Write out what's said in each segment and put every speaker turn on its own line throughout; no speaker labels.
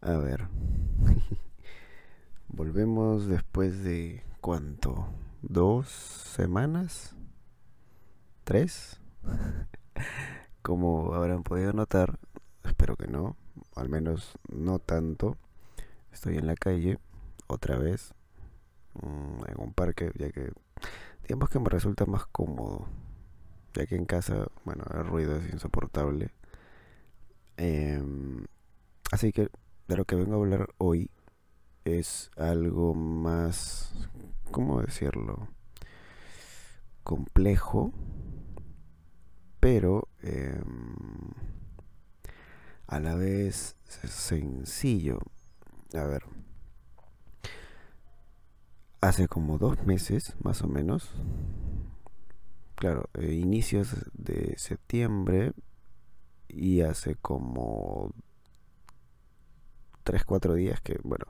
A ver. Volvemos después de cuánto? ¿Dos semanas? ¿Tres? Como habrán podido notar, espero que no, al menos no tanto. Estoy en la calle, otra vez, mm, en un parque, ya que digamos que me resulta más cómodo, ya que en casa, bueno, el ruido es insoportable. Em, así que de lo que vengo a hablar hoy es algo más, ¿cómo decirlo? Complejo, pero em, a la vez sencillo. A ver, hace como dos meses, más o menos, claro, eh, inicios de septiembre y hace como 3, 4 días, que bueno,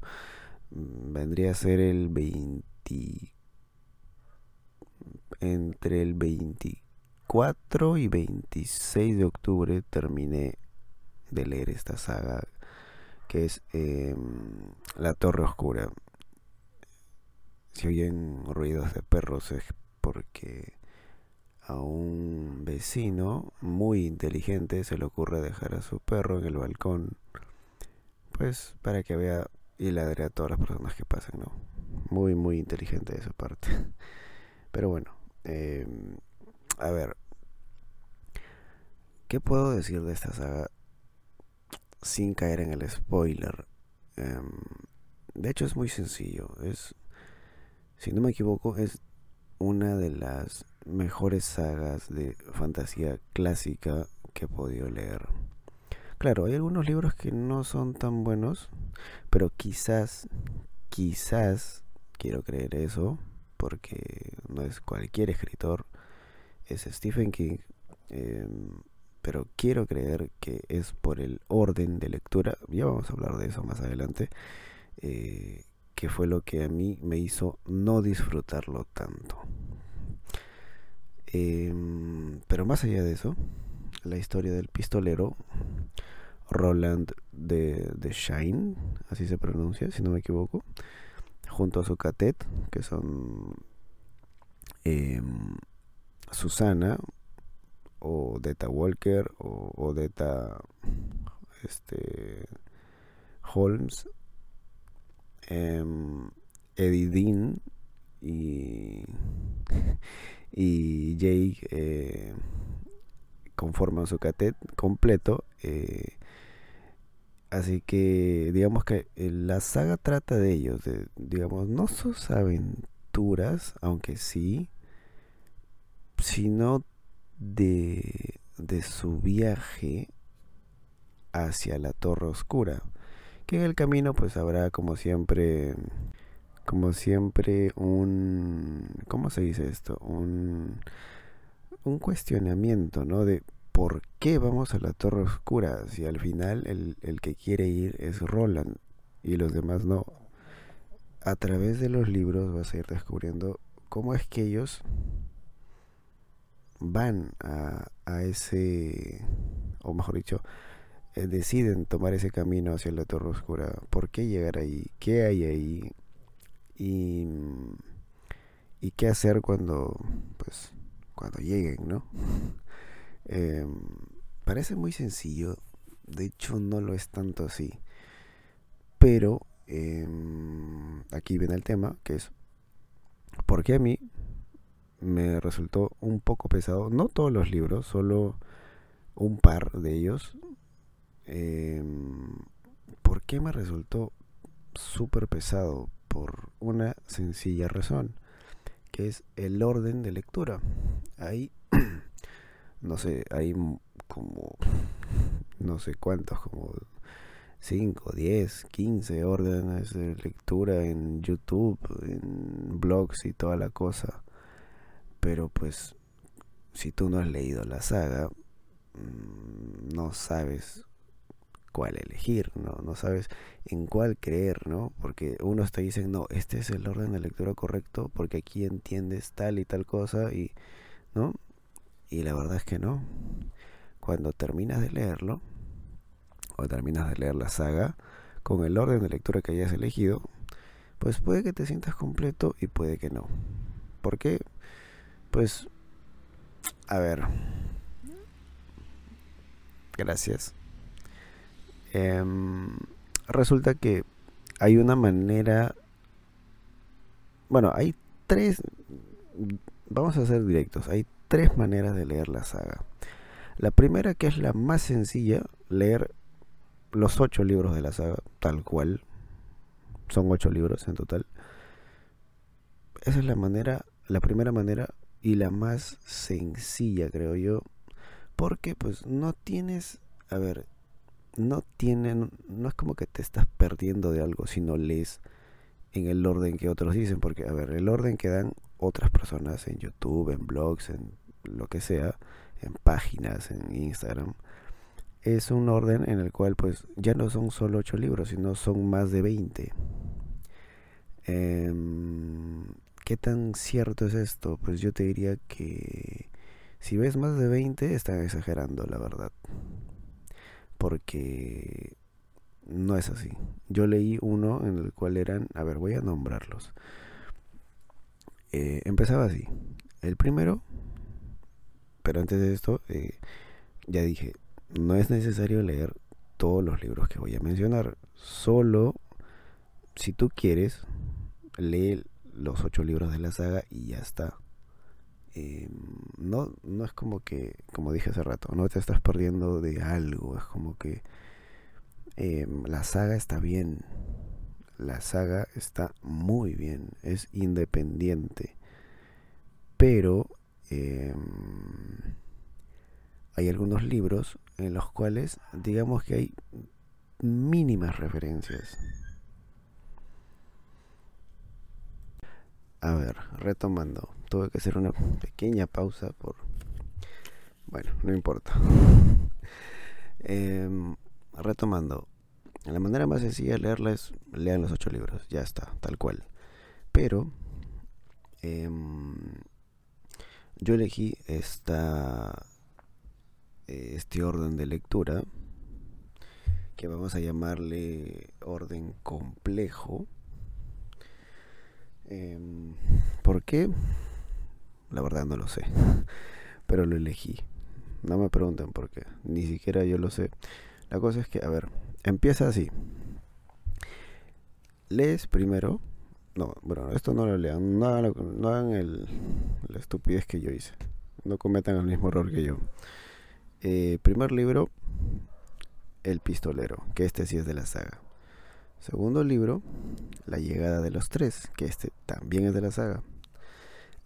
mm, vendría a ser el 20... Entre el 24 y 26 de octubre terminé de leer esta saga que es em, La Torre Oscura. Si oyen ruidos de perros es porque a un vecino muy inteligente se le ocurre dejar a su perro en el balcón pues para que vea y ladre a todas las personas que pasan, Muy, muy inteligente de su parte. Pero bueno, em, a ver, ¿qué puedo decir de esta saga sin caer en el spoiler? Em, de hecho es muy sencillo, es, si no me equivoco, es una de las mejores sagas de fantasía clásica que he podido leer. Claro, hay algunos libros que no son tan buenos, pero quizás, quizás, quiero creer eso, porque no es cualquier escritor, es Stephen King, eh, pero quiero creer que es por el orden de lectura, ya vamos a hablar de eso más adelante, eh, que fue lo que a mí me hizo no disfrutarlo tanto. Em, pero más allá de eso, la historia del pistolero Roland de, Shine, así se pronuncia, si no me equivoco, junto a su catet, que son em, Susana, o Deta Walker, o, Deta este, Holmes, eh, Eddie Dean y, y Jake. Eh, conforman su catet completo. Eh, así que digamos que eh, la saga trata de ellos, de, digamos, no sus aventuras, aunque sí, sino de, de su viaje hacia la Torre Oscura. Que en el camino pues habrá como siempre, como siempre un, ¿cómo se dice esto? Un un cuestionamiento, ¿no? De por qué vamos a la Torre Oscura si al final el, que quiere ir es Roland y los demás no. A través de los libros vas a ir descubriendo cómo es que ellos van a, a ese, o mejor dicho, eh, deciden tomar ese camino hacia la Torre Oscura. ¿Por qué llegar ahí? ¿Qué hay ahí? Y, y qué hacer cuando pues cuando lleguen, ¿no? Em, parece muy sencillo, de hecho no lo es tanto así, pero em, aquí viene el tema, que es, porque a mí me resultó un poco pesado, no todos los libros, solo un par de ellos, em, ¿por qué me resultó súper pesado? Por una sencilla razón es el orden de lectura. Hay, no sé, hay como, no sé cuántos, como 5, 10, 15 órdenes de lectura en YouTube, en blogs y toda la cosa. Pero pues, si tú no has leído la saga, mm, no sabes cuál elegir, ¿no? No sabes en cuál creer, ¿no? Porque unos te dicen, no, este es el orden de lectura correcto porque aquí entiendes tal y tal cosa y, ¿no? Y la verdad es que no. Cuando terminas de leerlo, o terminas de leer la saga, con el orden de lectura que hayas elegido, pues puede que te sientas completo y puede que no. ¿Por qué? Pues, a ver. Gracias. Em, resulta que hay una manera, bueno, hay tres, vamos a ser directos, hay tres maneras de leer la saga. La primera, que es la más sencilla, leer los ocho libros de la saga, tal cual. Son ocho libros en total. Esa es la manera, la primera manera y la más sencilla, creo yo. Porque pues no tienes, a ver, no tienen, no es como que te estás perdiendo de algo si no lees en el orden que otros dicen, porque a ver, el orden que dan otras personas en YouTube, en blogs, en lo que sea, en páginas, en Instagram, es un orden en el cual pues ya no son solo 8 libros, sino son más de 20. Em, ¿Qué tan cierto es esto? Pues yo te diría que si ves más de 20 están exagerando, la verdad porque no es así. Yo leí uno en el cual eran, a ver, voy a nombrarlos. Eh, empezaba así. El primero, pero antes de esto, eh, ya dije, no es necesario leer todos los libros que voy a mencionar, solo si tú quieres, lee los ocho libros de la saga y ya está. Eh, no, no es como que, como dije hace rato, no te estás perdiendo de algo, es como que eh, la saga está bien, la saga está muy bien, es independiente, pero eh, hay algunos libros en los cuales digamos que hay mínimas referencias. A ver, retomando tuve que hacer una pequeña pausa por... Bueno, no importa. Em, retomando, la manera más sencilla de leerla es lean los ocho libros, ya está, tal cual. Pero em, yo elegí esta, este orden de lectura que vamos a llamarle orden complejo. Em, ¿Por qué? La verdad no lo sé. Pero lo elegí. No me pregunten por qué. Ni siquiera yo lo sé. La cosa es que, a ver, empieza así. Lees primero. No, bueno, esto no lo lean. No hagan, el, la estupidez que yo hice. No cometan el mismo error que yo. Eh, primer libro, El Pistolero, que este sí es de la saga. Segundo libro, La llegada de los tres, que este también es de la saga.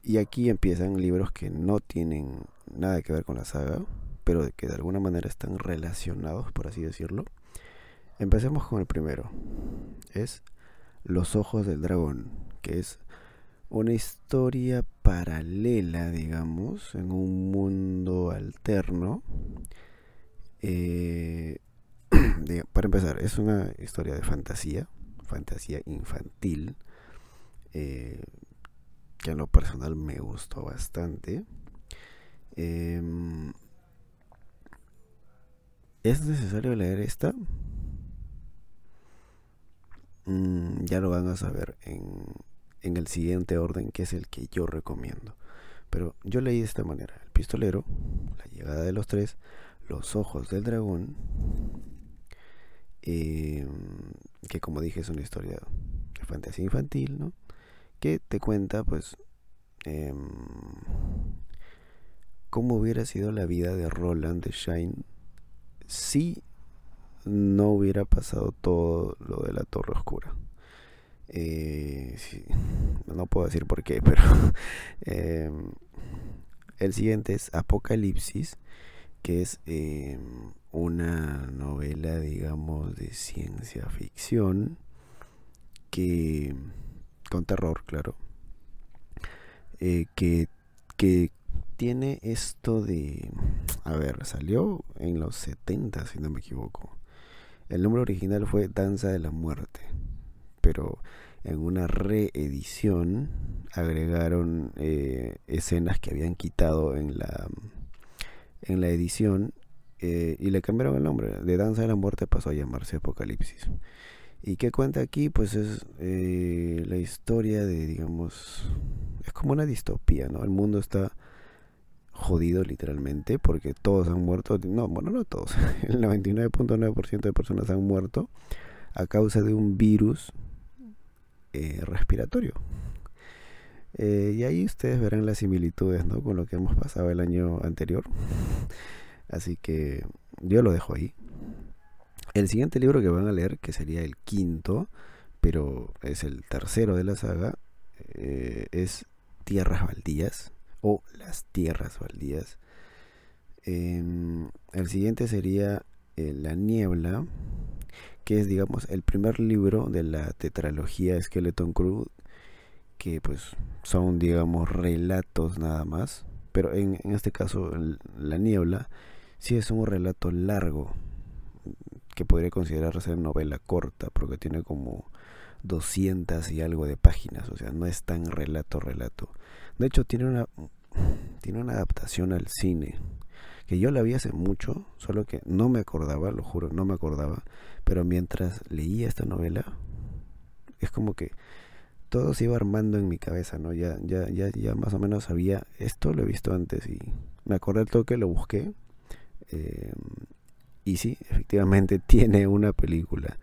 Y aquí empiezan libros que no tienen nada que ver con la saga, pero que de alguna manera están relacionados, por así decirlo. Empecemos con el primero. Es Los Ojos del Dragón, que es una historia paralela, digamos, en un mundo alterno. Eh, para empezar, es una historia de fantasía, fantasía infantil. Eh, que en lo personal me gustó bastante. Em, ¿Es necesario leer esta? Mm, ya lo van a saber en, en el siguiente orden, que es el que yo recomiendo. Pero yo leí de esta manera: El pistolero, La llegada de los tres, Los ojos del dragón, em, que como dije es una historia de fantasía infantil, ¿no? que te cuenta pues em, cómo hubiera sido la vida de Roland de Shine si no hubiera pasado todo lo de la Torre Oscura. Eh, no puedo decir por qué, pero em, el siguiente es Apocalipsis, que es em, una novela, digamos, de ciencia ficción que con terror, claro, eh, que, que tiene esto de... A ver, salió en los 70, si no me equivoco. El nombre original fue Danza de la Muerte, pero en una reedición agregaron eh, escenas que habían quitado en la, en la edición eh, y le cambiaron el nombre. De Danza de la Muerte pasó a llamarse Apocalipsis. Y que cuenta aquí, pues es eh, la historia de, digamos, es como una distopía, ¿no? El mundo está jodido literalmente porque todos han muerto, no, bueno, no todos, el 99.9% de personas han muerto a causa de un virus eh, respiratorio. Eh, y ahí ustedes verán las similitudes ¿no? con lo que hemos pasado el año anterior. Así que yo lo dejo ahí. El siguiente libro que van a leer, que sería el quinto, pero es el tercero de la saga, eh, es Tierras Baldías o Las Tierras Baldías. Em, el siguiente sería eh, La Niebla, que es, digamos, el primer libro de la tetralogía Skeleton Crew, que pues son, digamos, relatos nada más, pero en, en este caso La Niebla sí es un relato largo, que podría considerarse novela corta, porque tiene como 200 y algo de páginas, o sea, no es tan relato, relato. De hecho, tiene una, tiene una adaptación al cine, que yo la vi hace mucho, solo que no me acordaba, lo juro, no me acordaba, pero mientras leía esta novela, es como que todo se iba armando en mi cabeza, ¿no? Ya, ya, ya, ya más o menos sabía, esto lo he visto antes y me acordé todo que lo busqué. Eh, y sí, efectivamente tiene una película.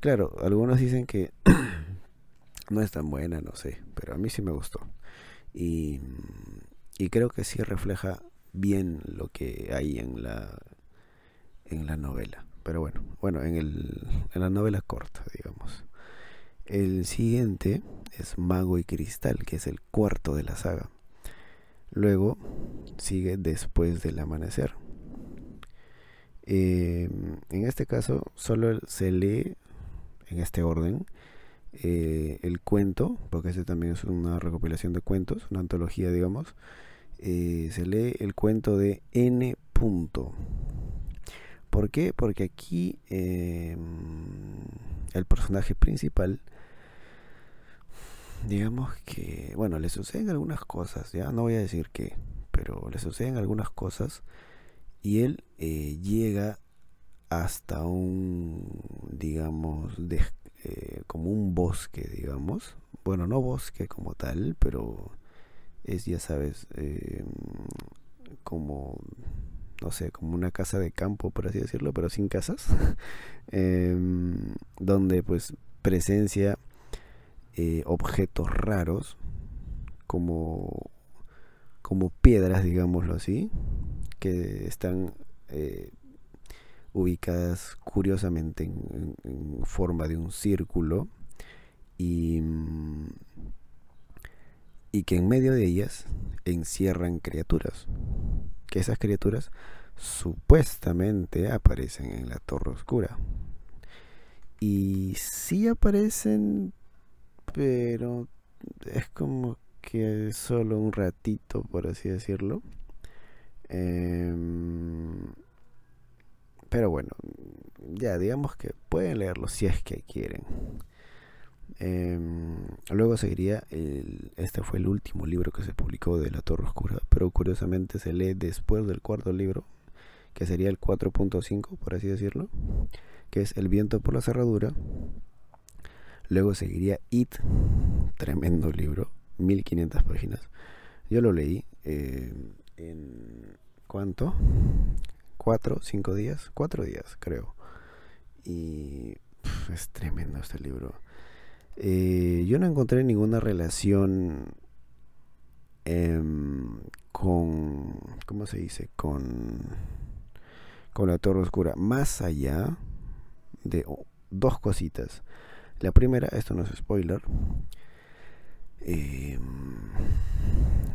Claro, algunos dicen que no es tan buena, no sé, pero a mí sí me gustó. Y, creo que sí refleja bien lo que hay en la, en la novela. Pero bueno, bueno, en, el, en la novela corta, digamos. El siguiente es Mago y Cristal, que es el cuarto de la saga. Luego sigue Después del Amanecer, eh, en este caso solo se lee en este orden eh, el cuento, porque ese también es una recopilación de cuentos, una antología digamos. Eh, se lee el cuento de N. Punto. ¿Por qué? Porque aquí em, el personaje principal digamos que, bueno, le suceden algunas cosas, ya no voy a decir qué, pero le suceden algunas cosas y él eh, llega hasta un, digamos, eh, como un bosque, digamos. Bueno, no bosque como tal, pero es, ya sabes, eh, como, no sé, como una casa de campo, por así decirlo, pero sin casas, em, donde pues presencia objetos raros como como piedras, digámoslo así, que están eh, ubicadas curiosamente en, forma de un círculo mm, y, que en medio de ellas encierran criaturas. Que esas criaturas supuestamente aparecen en la torre oscura. Y sí aparecen, pero es como que es solo un ratito, por así decirlo. Em, pero bueno, ya digamos que pueden leerlo si es que quieren. Em, luego seguiría, este fue el último libro que se publicó de La Torre Oscura, pero curiosamente se lee después del cuarto libro, que sería el 4.5, por así decirlo, que es El viento por la cerradura. Luego seguiría It, tremendo libro, 1500 páginas. Yo lo leí eh, en... ¿Cuánto? ¿Cuatro? ¿Cinco días? Cuatro días, creo. Y es tremendo este libro. Eh, yo no encontré ninguna relación em, con... ¿Cómo se dice? Con... Con la Torre Oscura. Más allá de dos cositas. La primera, esto no es spoiler, Em,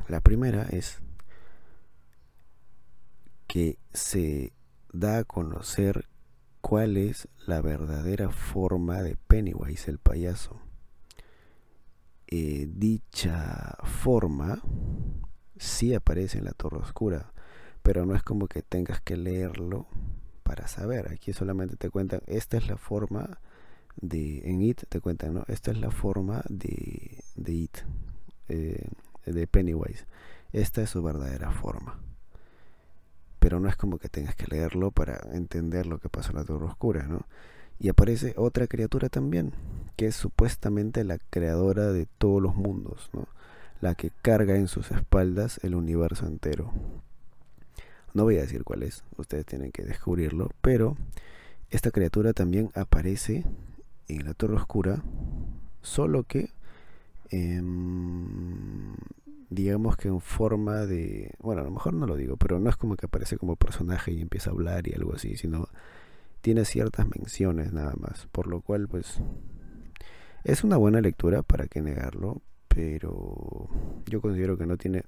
la primera es que se da a conocer cuál es la verdadera forma de Pennywise el payaso. Eh, dicha forma sí aparece en la Torre Oscura, pero no es como que tengas que leerlo para saber. Aquí solamente te cuentan, esta es la forma en IT te cuentan, Esta es la forma de, IT, eh, de Pennywise. Esta es su verdadera forma. Pero no es como que tengas que leerlo para entender lo que pasó en la Torre Oscura, ¿no? Y aparece otra criatura también, que es supuestamente la creadora de todos los mundos, La que carga en sus espaldas el universo entero. No voy a decir cuál es, ustedes tienen que descubrirlo, pero esta criatura también aparece en la Torre Oscura, solo que em, digamos que en forma de, bueno, a lo mejor no lo digo, pero no es como que aparece como personaje y empieza a hablar y algo así, sino tiene ciertas menciones nada más, por lo cual pues es una buena lectura, para que negarlo, pero yo considero que no tiene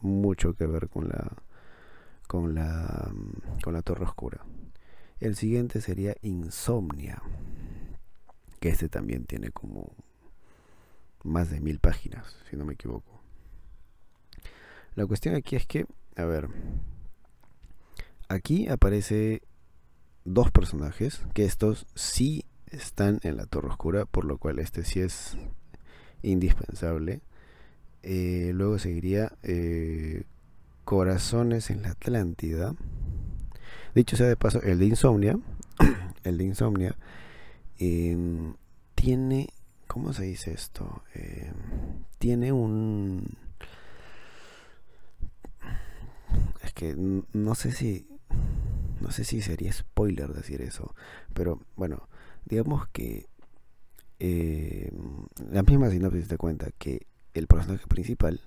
mucho que ver con la con la con la Torre Oscura. El siguiente sería Insomnia que este también tiene como más de mil páginas, si no me equivoco. La cuestión aquí es que, a ver, aquí aparece dos personajes, que estos sí están en la Torre Oscura, por lo cual este sí es indispensable. Eh, luego seguiría eh, Corazones en la Atlántida. Dicho sea de paso, el de Insomnia, el de Insomnia Em, tiene, ¿cómo se dice esto? Em, tiene un... Es que no sé si... No sé si sería spoiler decir eso, pero bueno, digamos que em, la misma sinopsis te cuenta que el personaje principal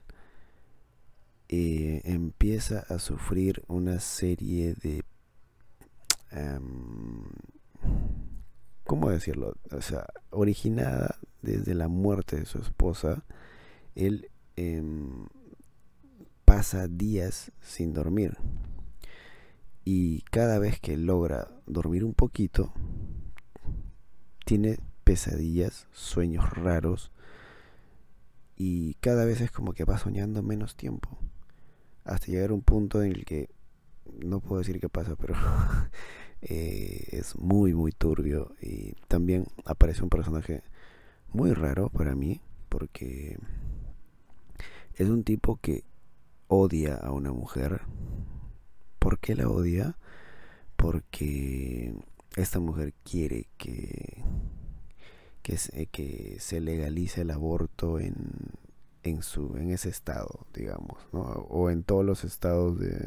eh, empieza a sufrir una serie de ¿cómo decirlo? O sea, originada desde la muerte de su esposa, él em, pasa días sin dormir. Y cada vez que logra dormir un poquito, tiene pesadillas, sueños raros, y cada vez es como que va soñando menos tiempo. Hasta llegar a un punto en el que, no puedo decir qué pasa, pero Eh, es muy, muy turbio. Y también aparece un personaje muy raro para mí, porque es un tipo que odia a una mujer. ¿Por qué la odia? Porque esta mujer quiere que, que, se, eh, legalice el aborto en, su, en ese estado, digamos, o en todos los estados de,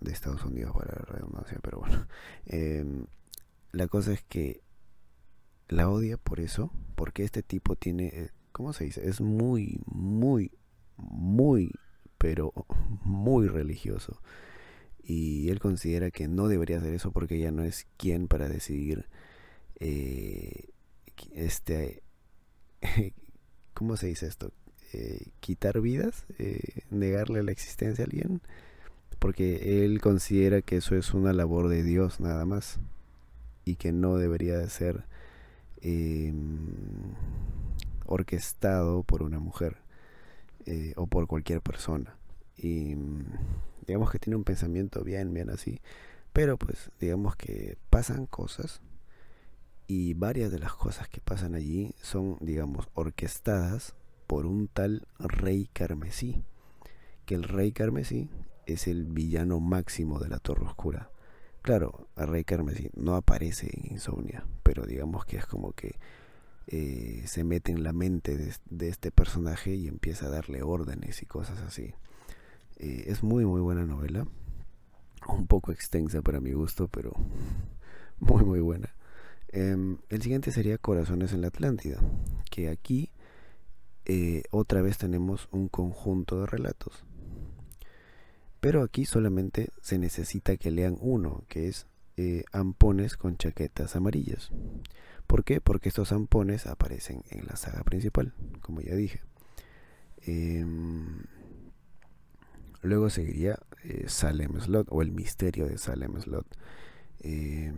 de Estados Unidos para la redundancia, pero bueno. Em, la cosa es que la odia por eso, porque este tipo tiene, eh, ¿cómo se dice? Es muy, muy, muy, pero muy religioso. Y él considera que no debería hacer eso porque ya no es quien para decidir eh, este, ¿cómo se dice esto? Eh, quitar vidas, negarle la existencia a alguien porque él considera que eso es una labor de Dios nada más y que no debería de ser eh, orquestado por una mujer eh, o por cualquier persona. Y digamos que tiene un pensamiento bien, bien así, pero pues digamos que pasan cosas y varias de las cosas que pasan allí son, digamos, orquestadas por un tal rey carmesí, que el rey carmesí es el villano máximo de la Torre Oscura. Claro, a Rey Carmesí no aparece en Insomnia, pero digamos que es como que eh, se mete en la mente de, este personaje y empieza a darle órdenes y cosas así. Eh, es muy, muy buena novela. Un poco extensa para mi gusto, pero muy, muy buena. Em, el siguiente sería Corazones en la Atlántida, que aquí eh, otra vez tenemos un conjunto de relatos. Pero aquí solamente se necesita que lean uno, que es eh, ampones con chaquetas amarillas. ¿Por qué? Porque estos ampones aparecen en la saga principal, como ya dije. Em, luego seguiría eh, Salem Slot o el misterio de Salem Slot. Em,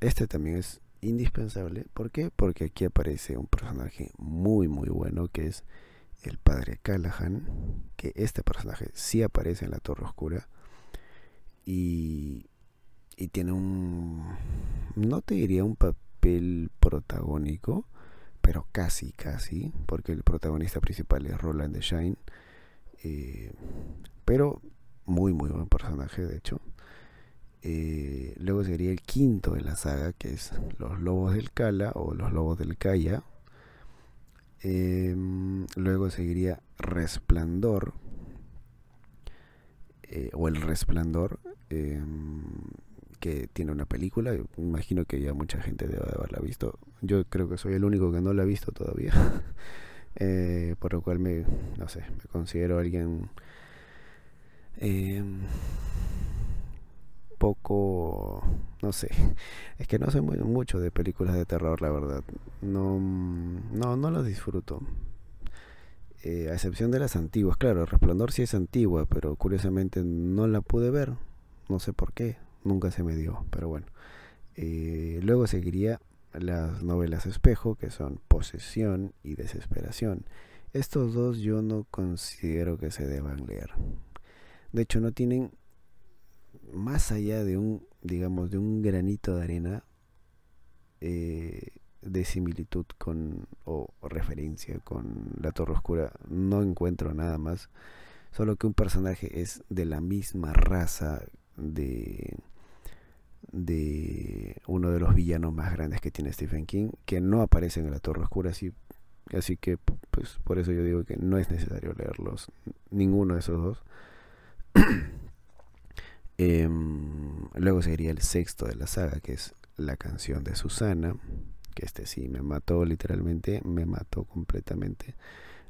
este también es indispensable. ¿Por qué? Porque aquí aparece un personaje muy muy bueno que es el padre Callahan, que este personaje sí aparece en la Torre Oscura y, tiene un, no te diría un papel protagónico, pero casi, casi, porque el protagonista principal es Roland de Shine, eh, pero muy, muy buen personaje, de hecho. Eh, luego sería el quinto de la saga, que es Los Lobos del Cala o Los Lobos del Calla, Em, luego seguiría Resplandor. Eh, o El Resplandor. Em, que tiene una película. Imagino que ya mucha gente debe haberla visto. Yo creo que soy el único que no la ha visto todavía. Eh, por lo cual me, no sé, me considero alguien em, poco, no sé, es que no sé mucho de películas de terror, la verdad. No, mm, no, no las disfruto. Eh, a excepción de las antiguas, claro, Resplandor sí es antigua, pero curiosamente no la pude ver, no sé por qué, nunca se me dio, pero bueno. Eh, luego seguiría las novelas espejo, que son Posesión y Desesperación. Estos dos yo no considero que se deban leer. De hecho, no tienen más allá de un, digamos, de un granito de arena eh, de similitud con, o, referencia con la Torre Oscura, no encuentro nada más. Solo que un personaje es de la misma raza de, de uno de los villanos más grandes que tiene Stephen King, que no aparece en la Torre Oscura, así, así que pues por eso yo digo que no es necesario leerlos, ninguno de esos dos. Em, luego seguiría el sexto de la saga, que es la canción de Susana, que este sí me mató literalmente, me mató completamente,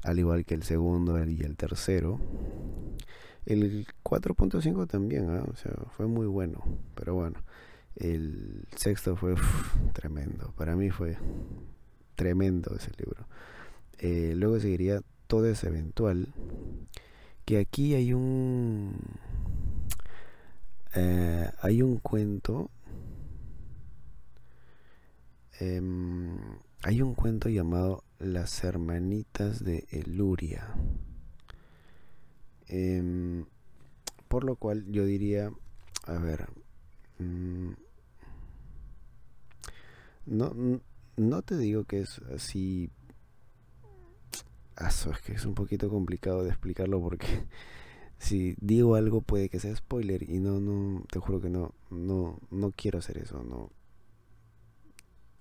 al igual que el segundo y el tercero. El 4.5 también, ¿ah? o sea, fue muy bueno, pero bueno, el sexto fue tremendo, para mí fue tremendo ese libro. Eh, luego seguiría Todo ese eventual, que aquí hay un eh, hay un cuento. Em, hay un cuento llamado Las hermanitas de Eluria. Em, por lo cual yo diría, a ver, mm, no, no te digo que es así... Aso, es que es un poquito complicado de explicarlo porque si digo algo puede que sea spoiler y no, no, te juro que no, no, no quiero hacer eso, no.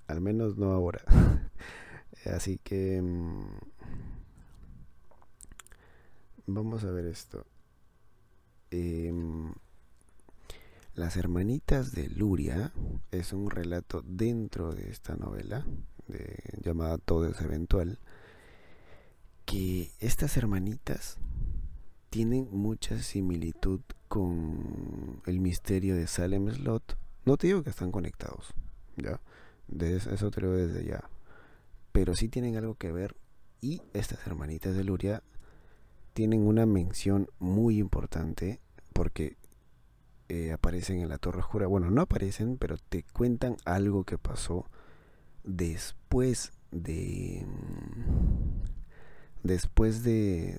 Al menos no ahora. Así que... Mm, vamos a ver esto. Em, Las hermanitas de Luria es un relato dentro de esta novela de, llamada Todo es eventual. Que estas hermanitas tienen mucha similitud con el misterio de Salem Slot. No te digo que están conectados, ¿ya? eso te lo digo desde ya. Pero sí tienen algo que ver y estas hermanitas de Luria tienen una mención muy importante porque eh, aparecen en la Torre Oscura. Bueno, no aparecen, pero te cuentan algo que pasó después de... Mm, después de,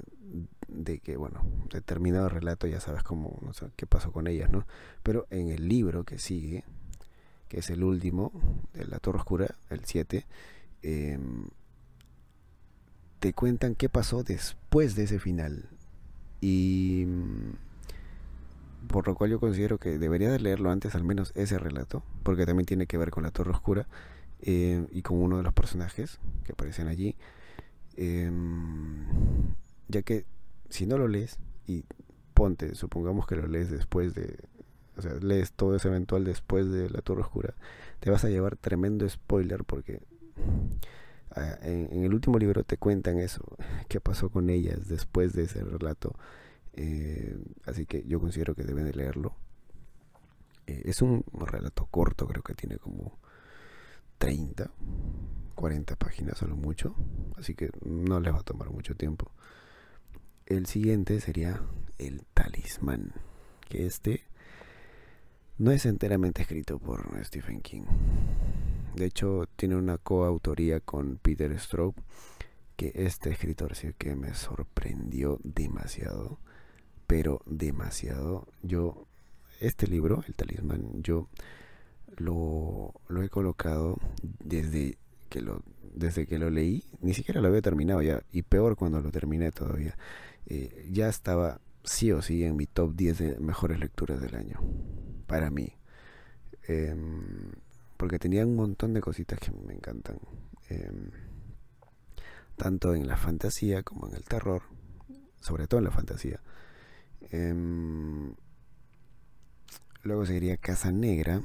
de que, bueno, determinado relato ya sabes cómo, no sé, qué pasó con ellas, ¿no? Pero en el libro que sigue, que es el último, de La Torre Oscura, el 7, em, te cuentan qué pasó después de ese final. Y mm, por lo cual yo considero que debería de leerlo antes, al menos ese relato, porque también tiene que ver con la Torre Oscura em, y con uno de los personajes que aparecen allí, em, ya que si no lo lees y ponte, supongamos que lo lees después de, o sea, lees todo ese eventual después de La Torre Oscura, te vas a llevar tremendo spoiler porque ah, en, el último libro te cuentan eso, qué pasó con ellas después de ese relato. Eh, así que yo considero que deben de leerlo. Eh, es un relato corto, creo que tiene como 30, 40 páginas a lo mucho, así que no les va a tomar mucho tiempo el siguiente sería el talismán, que este no es enteramente escrito por Stephen King. De hecho, tiene una coautoría con Peter Straub, que este escritor sí que me sorprendió demasiado, pero demasiado. Yo, este libro, El Talismán, yo lo, he colocado desde que lo, desde que lo leí, ni siquiera lo había terminado ya, y peor cuando lo terminé todavía. Eh, ya estaba sí o sí en mi top 10 de mejores lecturas del año, para mí. Em, porque tenía un montón de cositas que me encantan, em, tanto en la fantasía como en el terror, sobre todo en la fantasía. Em, luego seguiría Casa Negra,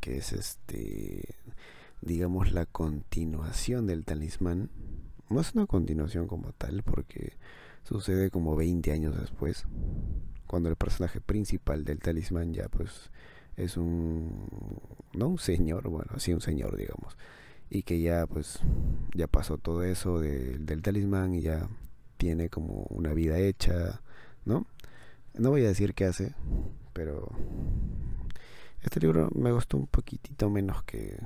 que es este digamos, la continuación del talismán. No es una continuación como tal, porque Sucede como 20 años después, cuando el personaje principal del talismán ya pues es un... no un señor, bueno, sí un señor digamos, y que ya pues ya pasó todo eso del talismán y ya tiene como una vida hecha, ¿no? No voy a decir qué hace, pero este libro me gustó un poquitito menos que,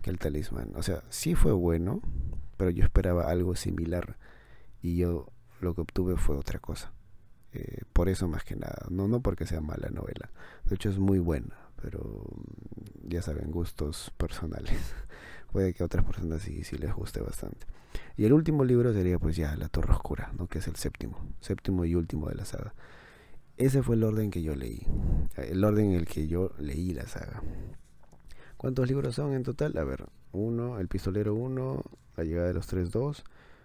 que el talismán. O sea, sí fue bueno, pero yo esperaba algo similar y yo lo que obtuve fue otra cosa. Eh, por eso más que nada, no, no porque sea mala novela, de hecho es muy buena, pero mm, ya saben, gustos personales. Puede que a otras personas sí, sí les guste bastante. Y el último libro sería pues ya La Torre Oscura, ¿no? que es el séptimo, séptimo y último de la saga. Ese fue el orden que yo leí, eh, el orden en el que yo leí la saga. ¿Cuántos libros son en total? A ver, uno, El Pistolero 1, La Llegada de los Tres 2,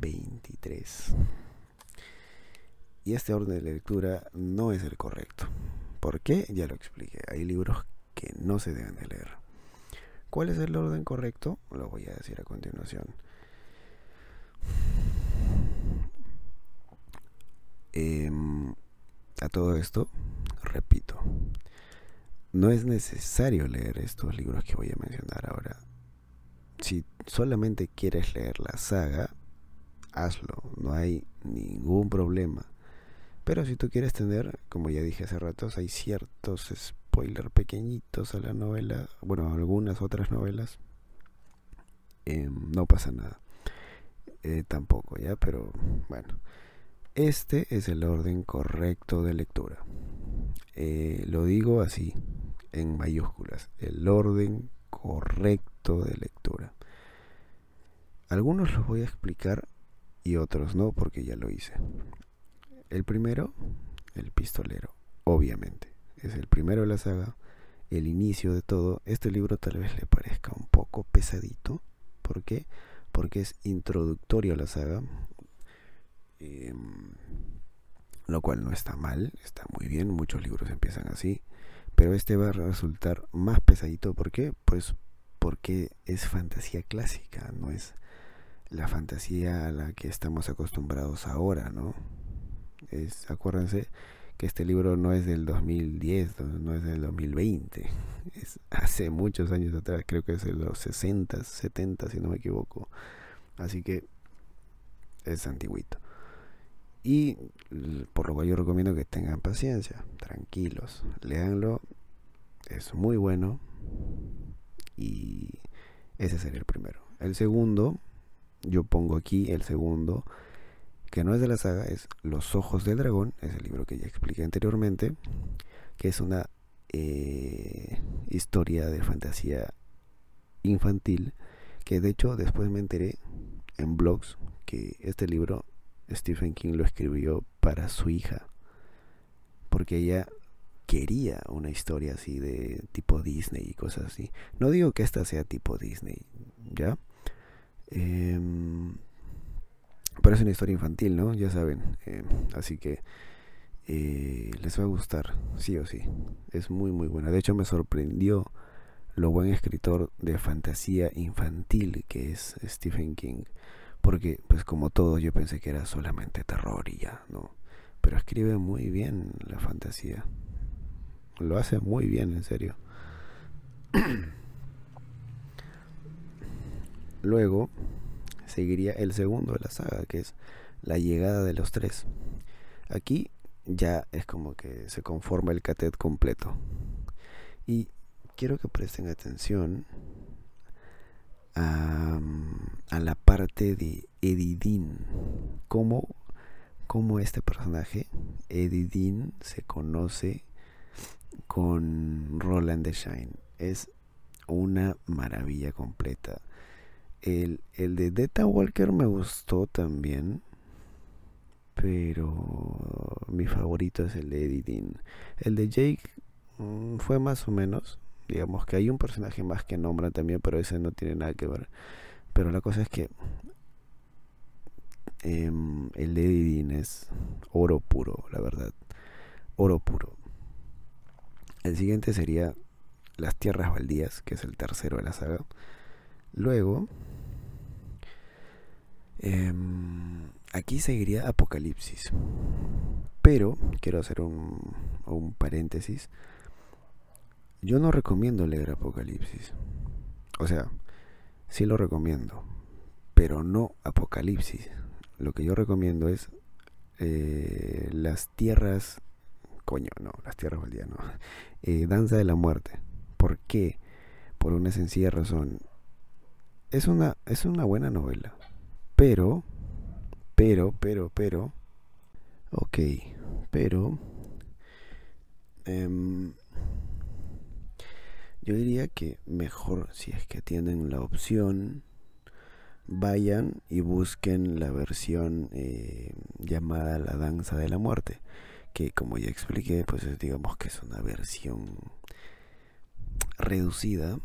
23. Y este orden de lectura no es el correcto. ¿Por qué? Ya lo expliqué. Hay libros que no se deben de leer. ¿Cuál es el orden correcto? Lo voy a decir a continuación. Em, a todo esto, repito, no es necesario leer estos libros que voy a mencionar ahora. Si solamente quieres leer la saga, hazlo, no hay ningún problema. Pero si tú quieres tener, como ya dije hace rato, hay ciertos spoilers pequeñitos a la novela, bueno, a algunas otras novelas, em, no pasa nada. Eh, tampoco, ¿ya? Pero bueno, este es el orden correcto de lectura. Eh, lo digo así, en mayúsculas, el orden correcto de lectura. Algunos los voy a explicar y otros no porque ya lo hice. El primero, el pistolero, obviamente. Es el primero de la saga, el inicio de todo. Este libro tal vez le parezca un poco pesadito. ¿Por qué? Porque es introductorio a la saga. Em, lo cual no está mal, está muy bien. Muchos libros empiezan así. Pero este va a resultar más pesadito. ¿Por qué? Pues porque es fantasía clásica, no es la fantasía a la que estamos acostumbrados ahora, ¿no? Es, acuérdense que este libro no es del 2010, no es del 2020, es hace muchos años atrás, creo que es de los 60, 70, si no me equivoco. Así que es antiguito. Y por lo cual yo recomiendo que tengan paciencia, tranquilos, leanlo, es muy bueno y ese sería el primero. El segundo yo pongo aquí el segundo, que no es de la saga, es Los Ojos del Dragón, es el libro que ya expliqué anteriormente, que es una eh, historia de fantasía infantil, que de hecho después me enteré en blogs que este libro Stephen King lo escribió para su hija, porque ella quería una historia así de tipo Disney y cosas así. No digo que esta sea tipo Disney, ¿ya? Em, pero es una historia infantil, ¿no? Ya saben. Em, así que eh, les va a gustar, sí o sí. Es muy, muy buena. De hecho, me sorprendió lo buen escritor de fantasía infantil que es Stephen King. Porque, pues como todos, yo pensé que era solamente terror y ya, ¿no? Pero escribe muy bien la fantasía. Lo hace muy bien, en serio. Luego seguiría el segundo de la saga, que es la llegada de los tres. Aquí ya es como que se conforma el catet completo. Y quiero que presten atención a, la parte de Edidin. Cómo, cómo este personaje, Edidin, se conoce con Roland de Shine. Es una maravilla completa. El, de Deta Walker me gustó también. Pero mi favorito es el de Dean. El de Jake mm, fue más o menos. Digamos que hay un personaje más que nombra también, pero ese no tiene nada que ver. Pero la cosa es que em, el de Dean es oro puro, la verdad. Oro puro. El siguiente sería Las Tierras Baldías, que es el tercero de la saga. Luego Em, aquí seguiría Apocalipsis. Pero quiero hacer un, un paréntesis. Yo no recomiendo leer Apocalipsis. O sea, sí lo recomiendo, pero no Apocalipsis. Lo que yo recomiendo es eh, las tierras, coño, no, las tierras día, eh, Danza de la muerte. ¿Por qué? Por una sencilla razón. Es una, es una buena novela, pero, pero, pero, pero. Ok, pero... Em, yo diría que mejor, si es que tienen la opción, vayan y busquen la versión eh, llamada La Danza de la Muerte, que como ya expliqué, pues digamos que es una versión reducida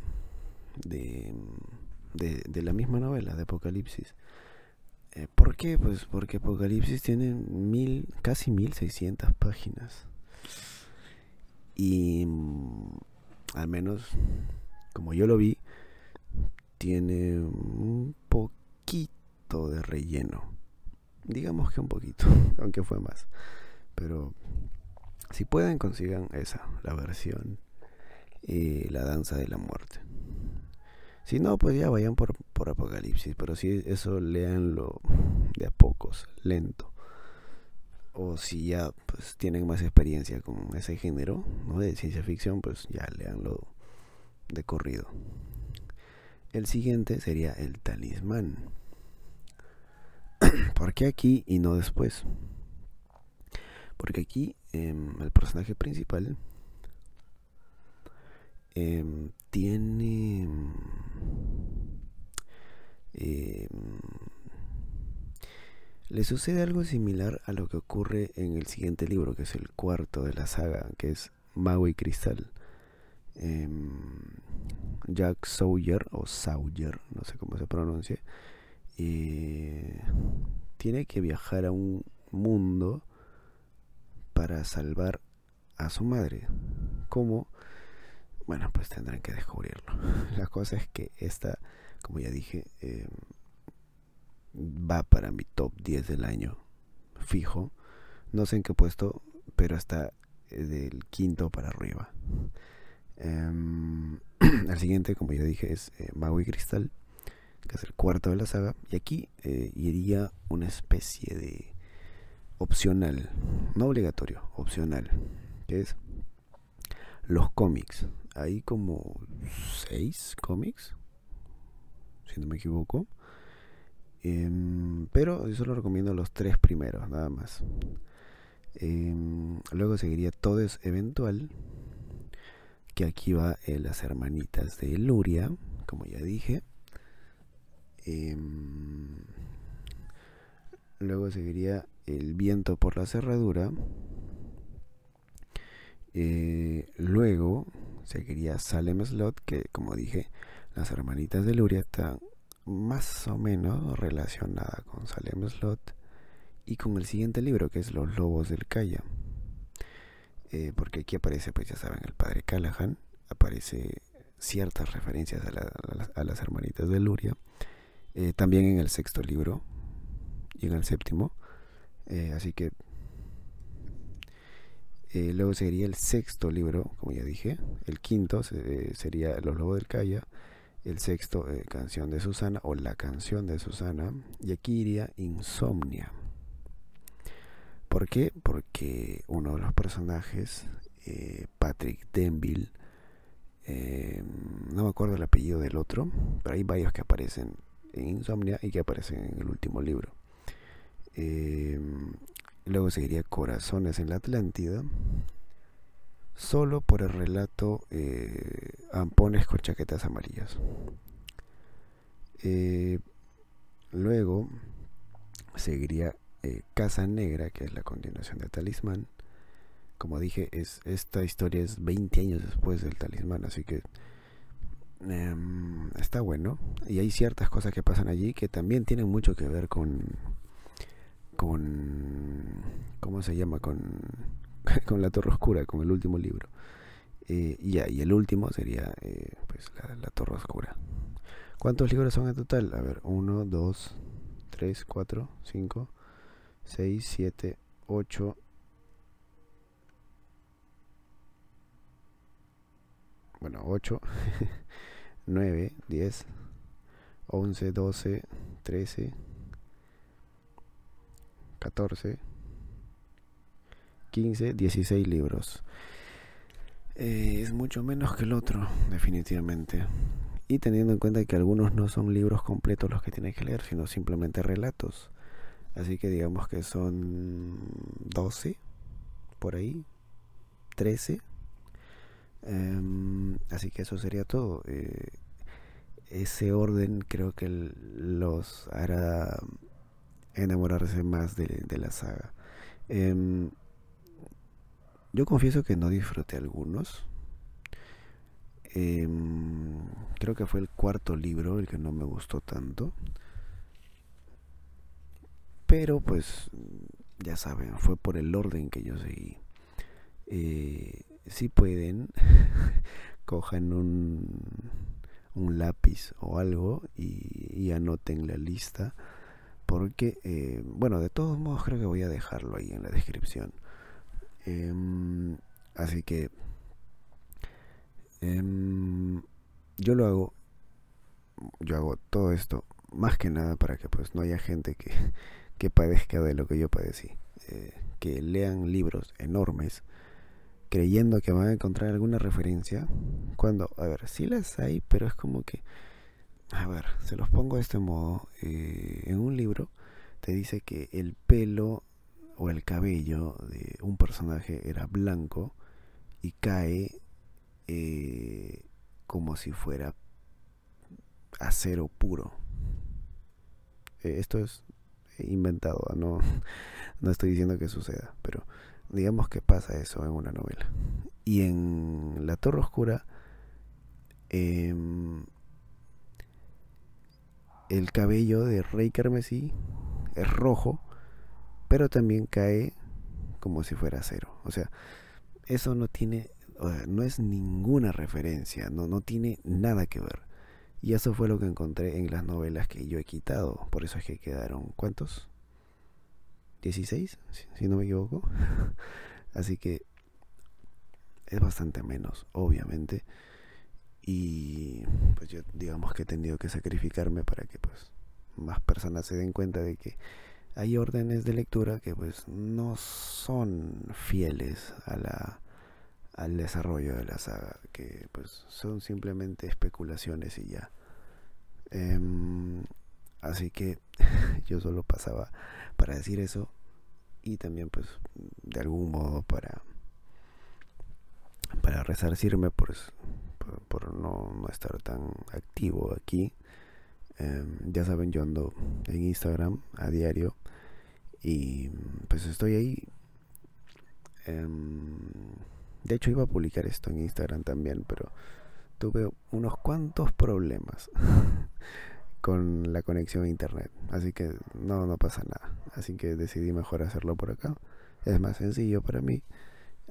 de la misma novela de Apocalipsis. Eh, ¿Por qué? Pues porque Apocalipsis tiene mil, casi 1600 páginas. Y mm, al menos, como yo lo vi, tiene un poquito de relleno. Digamos que un poquito, aunque fue más. Pero si pueden, consigan esa, la versión eh, La Danza de la Muerte. Si no, pues ya vayan por, Apocalipsis, pero si eso leanlo de a pocos, lento. O si ya pues, tienen más experiencia con ese género ¿no? de ciencia ficción, pues ya leanlo de corrido. El siguiente sería el talismán. ¿Por qué aquí y no después? Porque aquí em, el personaje principal eh, tiene... Mm, eh, mm, le sucede algo similar a lo que ocurre en el siguiente libro, que es el cuarto de la saga, que es Mago y Cristal. Em, Jack Sawyer, o Sawyer, no sé cómo se pronuncia, eh, tiene que viajar a un mundo para salvar a su madre. como bueno, pues tendrán que descubrirlo. La cosa es que esta, como ya dije, eh, va para mi top 10 del año. Fijo. No sé en qué puesto, pero está eh, del quinto para arriba. el em, siguiente, como ya dije, es eh, Mago y Cristal, que es el cuarto de la saga. Y aquí iría una especie de opcional, no obligatorio, opcional, que es los cómics hay como seis cómics, si no me equivoco. Em, pero yo solo recomiendo los tres primeros, nada más. Em, luego seguiría Todo es Eventual, que aquí va eh, Las Hermanitas de Luria, como ya dije. Em, luego seguiría El Viento por la Cerradura. Eh, luego seguiría Salem Slot, que como dije, las hermanitas de Luria están más o menos relacionada con Salem Slot y con el siguiente libro que es Los Lobos del Calla. Eh, porque aquí aparece, pues ya saben, el padre Callahan, aparece ciertas referencias a, las, hermanitas de Luria, eh, también en el sexto libro y en el séptimo. Eh, así que eh, luego sería el sexto libro, como ya dije. El quinto eh, sería Los Lobos del Calla. El sexto, eh, Canción de Susana o La Canción de Susana. Y aquí iría Insomnia. ¿Por qué? Porque uno de los personajes, Patrick Denville, no me acuerdo el apellido del otro, pero hay varios que aparecen en Insomnia y que aparecen en el último libro. Eh, Luego seguiría Corazones en la Atlántida. Solo por el relato eh, Ampones con chaquetas amarillas. Eh, luego seguiría eh, Casa Negra, que es la continuación de Talismán. Como dije, es, esta historia es 20 años después del Talismán, así que em, está bueno. Y hay ciertas cosas que pasan allí que también tienen mucho que ver con, con, ¿cómo se llama? Con, La Torre Oscura, con el último libro. Eh, ya, y el último sería eh, pues, la, la, Torre Oscura. ¿Cuántos libros son en total? A ver, 1, 2, 3, 4, 5, 6, 7, 8. Bueno, 8, 9, 10, 11, 12, 13. 14, 15, 16 libros. Eh, es mucho menos que el otro, definitivamente. Y teniendo en cuenta que algunos no son libros completos los que tienes que leer, sino simplemente relatos. Así que digamos que son 12, por ahí, 13. Em, así que eso sería todo. Eh, ese orden creo que los hará enamorarse más de, la saga. Em, yo confieso que no disfruté algunos. Em, creo que fue el cuarto libro el que no me gustó tanto. Pero pues ya saben, fue por el orden que yo seguí. Eh, si pueden, cojan un, un lápiz o algo y, y anoten la lista porque, eh, bueno, de todos modos creo que voy a dejarlo ahí en la descripción. Em, así que em, yo lo hago, yo hago todo esto más que nada para que pues no haya gente que, que padezca de lo que yo padecí. Eh, que lean libros enormes creyendo que van a encontrar alguna referencia. Cuando, a ver, sí las hay, pero es como que a ver, se los pongo de este modo. Eh, en un libro te dice que el pelo o el cabello de un personaje era blanco y cae eh, como si fuera acero puro. Eh, esto es inventado, no, no estoy diciendo que suceda, pero digamos que pasa eso en una novela. Y en La Torre Oscura em, el cabello de Rey Carmesí es rojo, pero también cae como si fuera cero. O sea, eso no tiene, o no es ninguna referencia, no, no tiene nada que ver. Y eso fue lo que encontré en las novelas que yo he quitado. Por eso es que quedaron, ¿cuántos? 16, si, si no me equivoco. Así que es bastante menos, obviamente. Y pues yo digamos que he tenido que sacrificarme para que pues más personas se den cuenta de que hay órdenes de lectura que pues no son fieles a la, al desarrollo de la saga, que pues son simplemente especulaciones y ya. Em, así que yo solo pasaba para decir eso y también pues de algún modo para para resarcirme por, no, estar tan activo aquí. Em, ya saben, yo ando en Instagram a diario y pues estoy ahí. Em, de hecho, iba a publicar esto en Instagram también, pero tuve unos cuantos problemas con la conexión a internet. Así que no, no pasa nada. Así que decidí mejor hacerlo por acá. Es más sencillo para mí.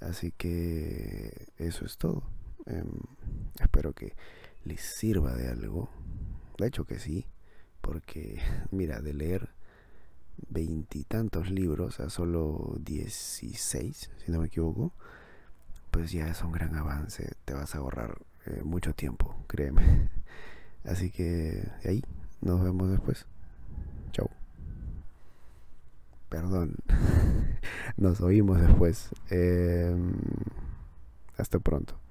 Así que eso es todo. Em, espero que les sirva de algo. De hecho que sí, porque mira, de leer veintitantos libros a solo 16, si no me equivoco, pues ya es un gran avance, te vas a ahorrar eh, mucho tiempo, créeme. Así que ahí, nos vemos después. Chau. Perdón, nos oímos después. Em, hasta pronto.